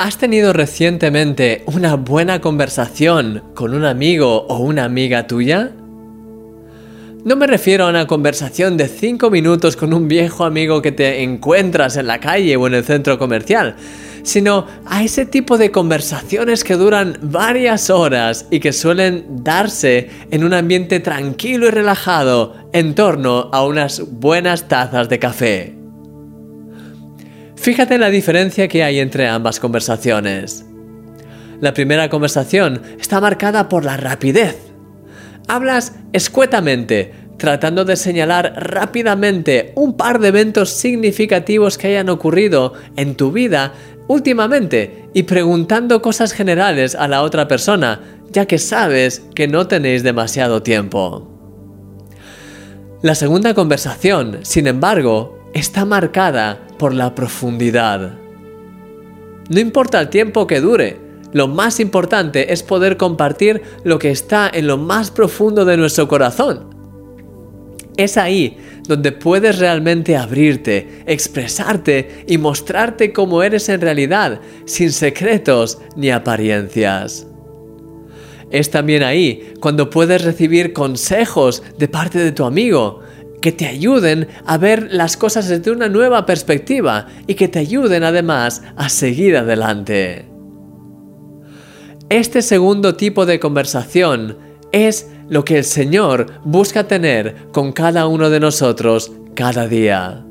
¿Has tenido recientemente una buena conversación con un amigo o una amiga tuya? No me refiero a una conversación de 5 minutos con un viejo amigo que te encuentras en la calle o en el centro comercial, sino a ese tipo de conversaciones que duran varias horas y que suelen darse en un ambiente tranquilo y relajado en torno a unas buenas tazas de café. Fíjate la diferencia que hay entre ambas conversaciones. La primera conversación está marcada por la rapidez. Hablas escuetamente, tratando de señalar rápidamente un par de eventos significativos que hayan ocurrido en tu vida últimamente y preguntando cosas generales a la otra persona, ya que sabes que no tenéis demasiado tiempo. La segunda conversación, sin embargo, está marcada por la profundidad. No importa el tiempo que dure, lo más importante es poder compartir lo que está en lo más profundo de nuestro corazón. Es ahí donde puedes realmente abrirte, expresarte y mostrarte cómo eres en realidad, sin secretos ni apariencias. Es también ahí cuando puedes recibir consejos de parte de tu amigo, que te ayuden a ver las cosas desde una nueva perspectiva y que te ayuden además a seguir adelante. Este segundo tipo de conversación es lo que el Señor busca tener con cada uno de nosotros cada día.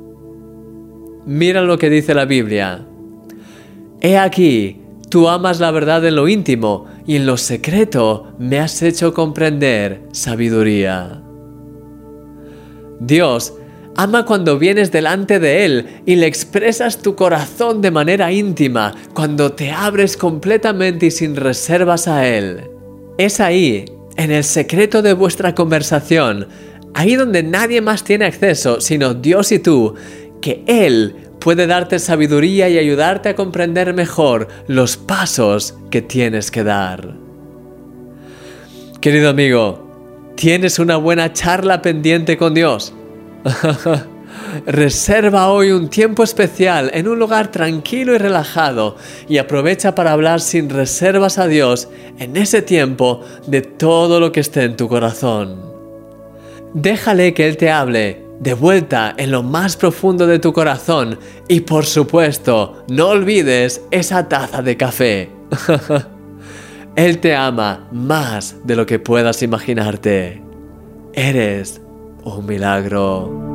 Mira lo que dice la Biblia. He aquí, tú amas la verdad en lo íntimo y en lo secreto me has hecho comprender sabiduría. Dios ama cuando vienes delante de Él y le expresas tu corazón de manera íntima, cuando te abres completamente y sin reservas a Él. Es ahí, en el secreto de vuestra conversación, ahí donde nadie más tiene acceso sino Dios y tú, que Él puede darte sabiduría y ayudarte a comprender mejor los pasos que tienes que dar. Querido amigo, ¿Tienes una buena charla pendiente con Dios? Reserva hoy un tiempo especial en un lugar tranquilo y relajado y aprovecha para hablar sin reservas a Dios en ese tiempo de todo lo que esté en tu corazón. Déjale que Él te hable de vuelta en lo más profundo de tu corazón y por supuesto no olvides esa taza de café. Él te ama más de lo que puedas imaginarte. Eres un milagro.